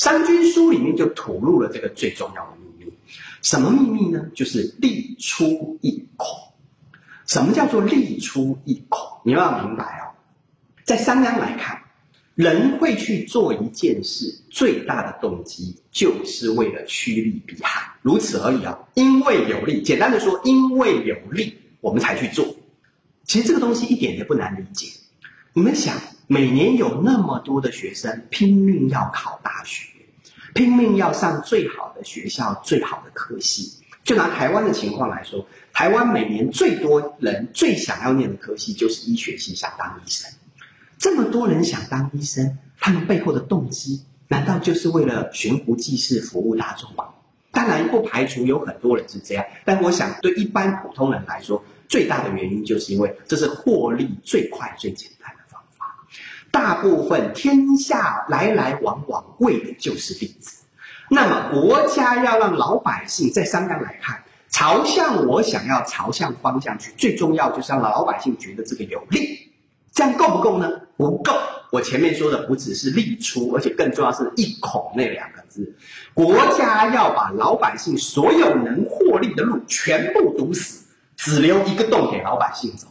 三军书里面就吐露了这个最重要的秘密。什么秘密呢？就是利出一孔。什么叫做利出一孔？你要明白哦，在商鞅来看，人会去做一件事，最大的动机就是为了趋利避害，如此而已啊。因为有利，简单的说，因为有利，我们才去做。其实这个东西一点也不难理解。你们想，每年有那么多的学生拼命要考大学，拼命要上最好的学校、最好的科系。就拿台湾的情况来说，台湾每年最多人最想要念的科系就是医学系，想当医生。这么多人想当医生，他们背后的动机难道就是为了悬壶济世、服务大众吗？当然不排除有很多人是这样，但我想对一般普通人来说。最大的原因就是因为这是获利最快最简单。大部分天下来来往往为的就是利字。那么国家要让老百姓在商鞅来看，朝向我想要朝向方向去，最重要就是让老百姓觉得这个有利。这样够不够呢？不够。我前面说的不只是利出，而且更重要是一孔那两个字。国家要把老百姓所有能获利的路全部堵死。只留一个洞给老百姓走。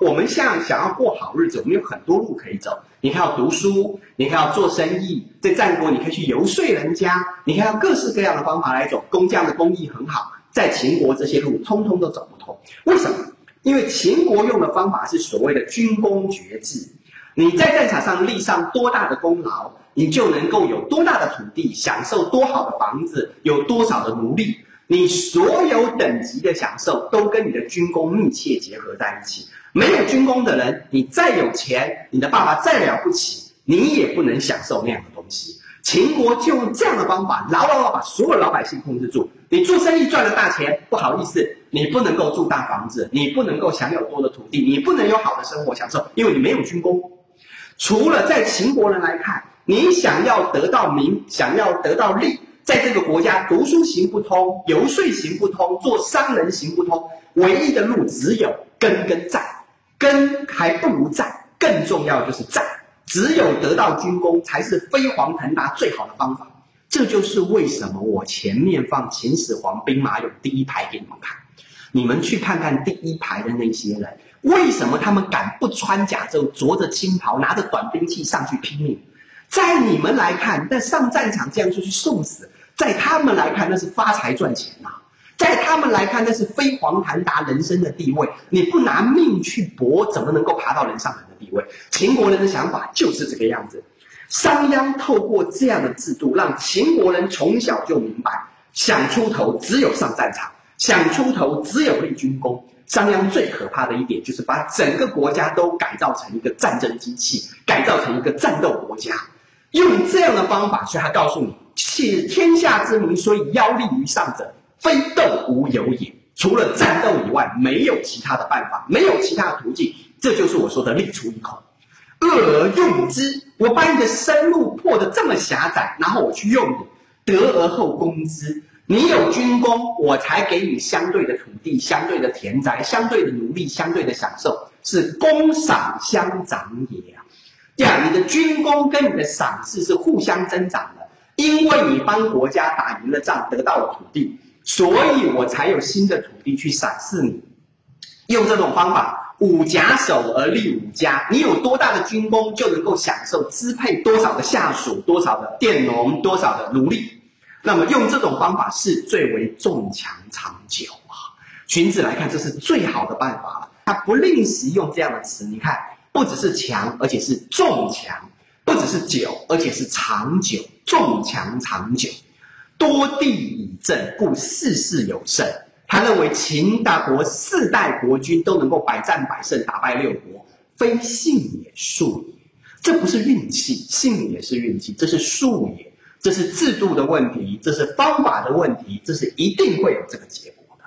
我们像想要过好日子，我们有很多路可以走。你看要读书，你看要做生意，在战国你可以去游说人家，你看要各式各样的方法来走。工匠的工艺很好，在秦国这些路通通都走不通。为什么？因为秦国用的方法是所谓的军功爵制。你在战场上立上多大的功劳，你就能够有多大的土地，享受多好的房子，有多少的奴隶。你所有等级的享受都跟你的军功密切结合在一起。没有军功的人，你再有钱，你的爸爸再了不起，你也不能享受那样的东西。秦国就用这样的方法，牢牢的把所有老百姓控制住。你做生意赚了大钱，不好意思，你不能够住大房子，你不能够享有多的土地，你不能有好的生活享受，因为你没有军功。除了在秦国人来看，你想要得到名，想要得到利。在这个国家，读书行不通，游说行不通，做商人行不通，唯一的路只有根跟战，根还不如战，更重要就是战，只有得到军功才是飞黄腾达最好的方法。这就是为什么我前面放秦始皇兵马俑第一排给你们看，你们去看看第一排的那些人，为什么他们敢不穿甲胄，着着青袍，拿着短兵器上去拼命？在你们来看，那上战场这样就去送死。在他们来看，那是发财赚钱呐；在他们来看，那是飞黄腾达人生的地位。你不拿命去搏，怎么能够爬到人上人的地位？秦国人的想法就是这个样子。商鞅透过这样的制度，让秦国人从小就明白：想出头只有上战场，想出头只有立军功。商鞅最可怕的一点，就是把整个国家都改造成一个战争机器，改造成一个战斗国家。用这样的方法，所以他告诉你。且天下之民，所以妖力于上者，非斗无有也。除了战斗以外，没有其他的办法，没有其他的途径。这就是我说的利出一孔，恶而用之。我把你的生路破得这么狭窄，然后我去用你，得而后攻之。你有军功，我才给你相对的土地、相对的田宅、相对的奴隶、相对的享受，是功赏相长也啊。这样，你的军功跟你的赏赐是互相增长的。因为你帮国家打赢了仗，得到了土地，所以我才有新的土地去赏赐你。用这种方法，五甲守而立五家，你有多大的军功，就能够享受支配多少的下属、多少的佃农、多少的奴隶。那么用这种方法是最为重强长久啊。荀子来看，这是最好的办法了。他不吝惜用这样的词，你看，不只是强，而且是重强。不只是久，而且是长久，重强长久，多地以正，故事事有胜。他认为秦大国四代国君都能够百战百胜，打败六国，非信也，术也。这不是运气，信也是运气，这是术也，这是制度的问题，这是方法的问题，这是一定会有这个结果的。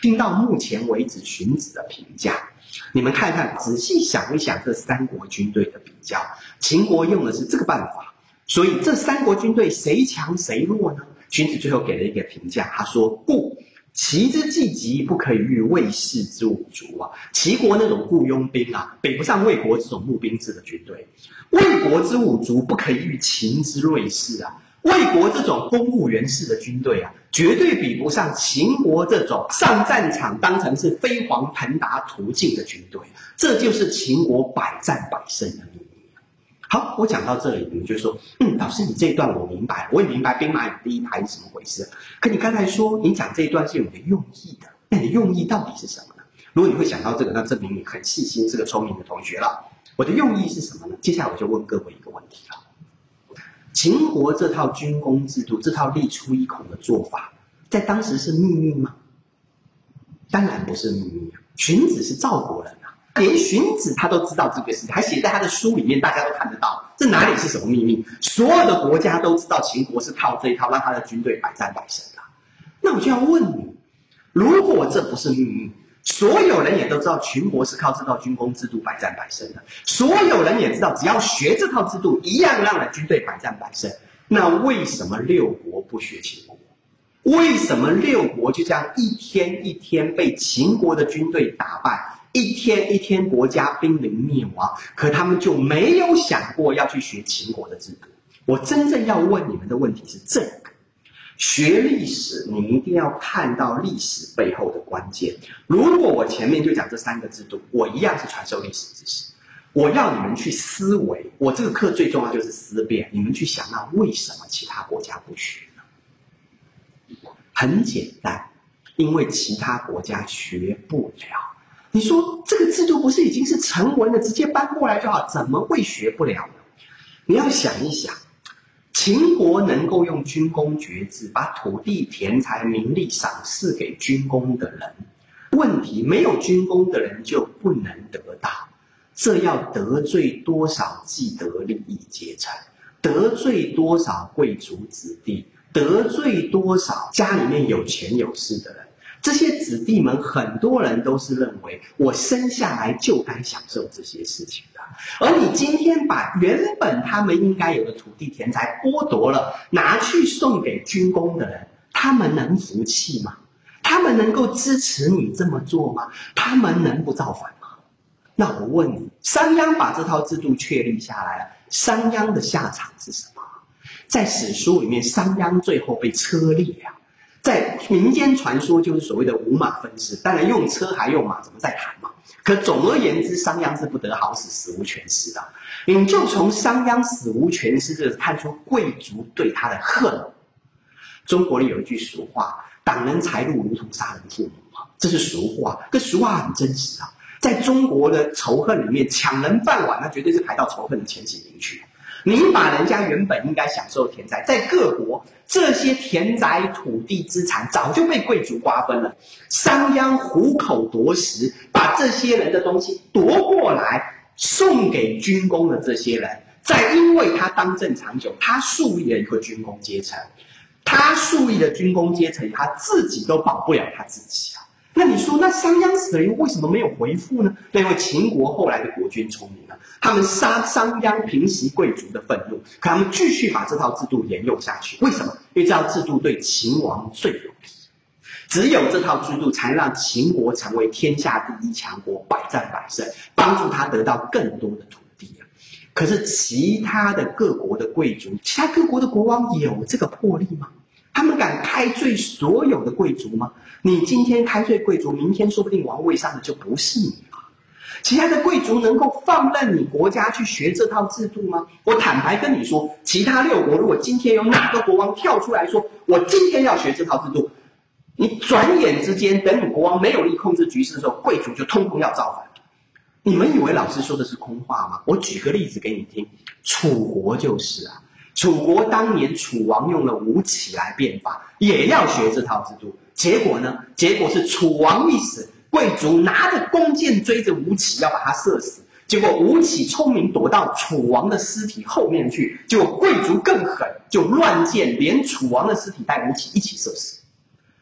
听到目前为止荀子的评价。你们看看，仔细想一想，这三国军队的比较，秦国用的是这个办法，所以这三国军队谁强谁弱呢？荀子最后给了一个评价，他说：“故齐之计急，不可与魏氏之五卒啊。齐国那种雇佣兵啊，比不上魏国这种募兵制的军队；魏国之五卒，不可以与秦之锐士啊。魏国这种公务员式的军队啊，绝对比不上秦国这种上战场当成是飞黄腾达途径的军队。这就是秦国百战百胜的秘密。好，我讲到这里，你们就说，嗯，老师，你这一段我明白，我也明白兵马俑第一排是怎么回事。可你刚才说，你讲这一段是有个用意的，那你的用意到底是什么呢？如果你会想到这个，那证明你很细心，是个聪明的同学了。我的用意是什么呢？接下来我就问各位一个问题了。秦国这套军功制度，这套立出一孔的做法，在当时是秘密吗？当然不是秘密啊！荀子是赵国人，连荀子他都知道这个事情，还写在他的书里面，大家都看得到。这哪里是什么秘密？所有的国家都知道秦国是靠这一套让他的军队百战百胜的。那我就要问你，如果这不是秘密？所有人也都知道，秦国是靠这套军功制度百战百胜的。所有人也知道，只要学这套制度，一样让了军队百战百胜。那为什么六国不学秦国？为什么六国就这样一天一天被秦国的军队打败，一天一天国家濒临灭亡？可他们就没有想过要去学秦国的制度？我真正要问你们的问题是这个。学历史，你一定要看到历史背后的关键。如果我前面就讲这三个制度，我一样是传授历史知识。我要你们去思维，我这个课最重要就是思辨。你们去想，那为什么其他国家不学呢？很简单，因为其他国家学不了。你说这个制度不是已经是成文的，直接搬过来就好，怎么会学不了呢？你要想一想。秦国能够用军功爵制把土地、田财、名利赏赐给军功的人，问题没有军功的人就不能得到，这要得罪多少既得利益阶层，得罪多少贵族子弟，得罪多少家里面有钱有势的人。这些子弟们，很多人都是认为我生下来就该享受这些事情的。而你今天把原本他们应该有的土地田财剥夺了，拿去送给军功的人，他们能服气吗？他们能够支持你这么做吗？他们能不造反吗？那我问你，商鞅把这套制度确立下来了，商鞅的下场是什么？在史书里面，商鞅最后被车裂了。在民间传说就是所谓的五马分尸，当然用车还用马，怎么再谈嘛？可总而言之，商鞅是不得好死，死无全尸的。你就从商鞅死无全尸这看出贵族对他的恨。中国里有一句俗话：“挡人财路如同杀人父母”啊，这是俗话。这俗话很真实啊。在中国的仇恨里面，抢人饭碗，那绝对是排到仇恨的前几名去。您把人家原本应该享受的田宅，在各国这些田宅、土地资产早就被贵族瓜分了。商鞅虎口夺食，把这些人的东西夺过来送给军功的这些人，再因为他当政长久，他树立了一个军功阶层，他树立的军功阶层，他自己都保不了他自己啊。那你说，那商鞅死了又，为什么没有回复呢？那因为秦国后来的国君聪明了，他们杀商鞅，平息贵族的愤怒，可他们继续把这套制度沿用下去。为什么？因为这套制度对秦王最有利，只有这套制度才能让秦国成为天下第一强国，百战百胜，帮助他得到更多的土地啊。可是其他的各国的贵族，其他各国的国王有这个魄力吗？他们敢开罪所有的贵族吗？你今天开罪贵族，明天说不定王位上的就不是你了。其他的贵族能够放任你国家去学这套制度吗？我坦白跟你说，其他六国如果今天有哪个国王跳出来说我今天要学这套制度，你转眼之间等你国王没有力控制局势的时候，贵族就通通要造反。你们以为老师说的是空话吗？我举个例子给你听，楚国就是啊。楚国当年楚王用了吴起来变法，也要学这套制度。结果呢？结果是楚王一死，贵族拿着弓箭追着吴起要把他射死。结果吴起聪明，躲到楚王的尸体后面去。结果贵族更狠，就乱箭连楚王的尸体带吴起一起射死。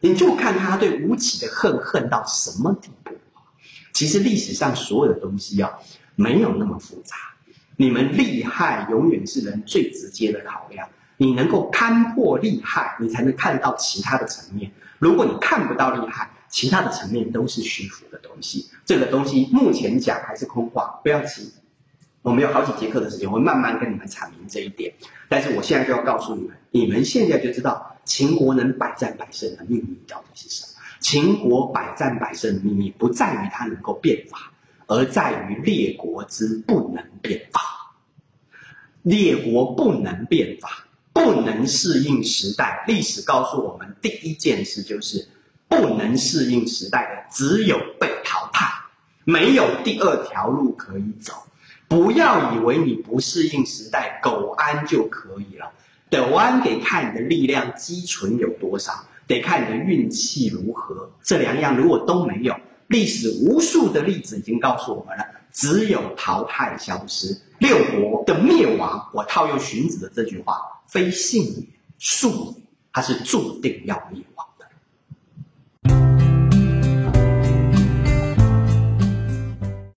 你就看他对吴起的恨恨到什么地步。其实历史上所有的东西啊，没有那么复杂。你们厉害，永远是人最直接的考量。你能够看破厉害，你才能看到其他的层面。如果你看不到厉害，其他的层面都是虚浮的东西。这个东西目前讲还是空话，不要急。我们有好几节课的时间，会慢慢跟你们阐明这一点。但是我现在就要告诉你们，你们现在就知道秦国能百战百胜的秘密到底是什么。秦国百战百胜的秘密不在于它能够变法，而在于列国之不能变法。列国不能变法，不能适应时代。历史告诉我们，第一件事就是不能适应时代的，只有被淘汰，没有第二条路可以走。不要以为你不适应时代，苟安就可以了。苟安得看你的力量积存有多少。得看你的运气如何，这两样如果都没有，历史无数的例子已经告诉我们了，只有淘汰消失。六国的灭亡，我套用荀子的这句话：非信也，术也，它是注定要灭亡。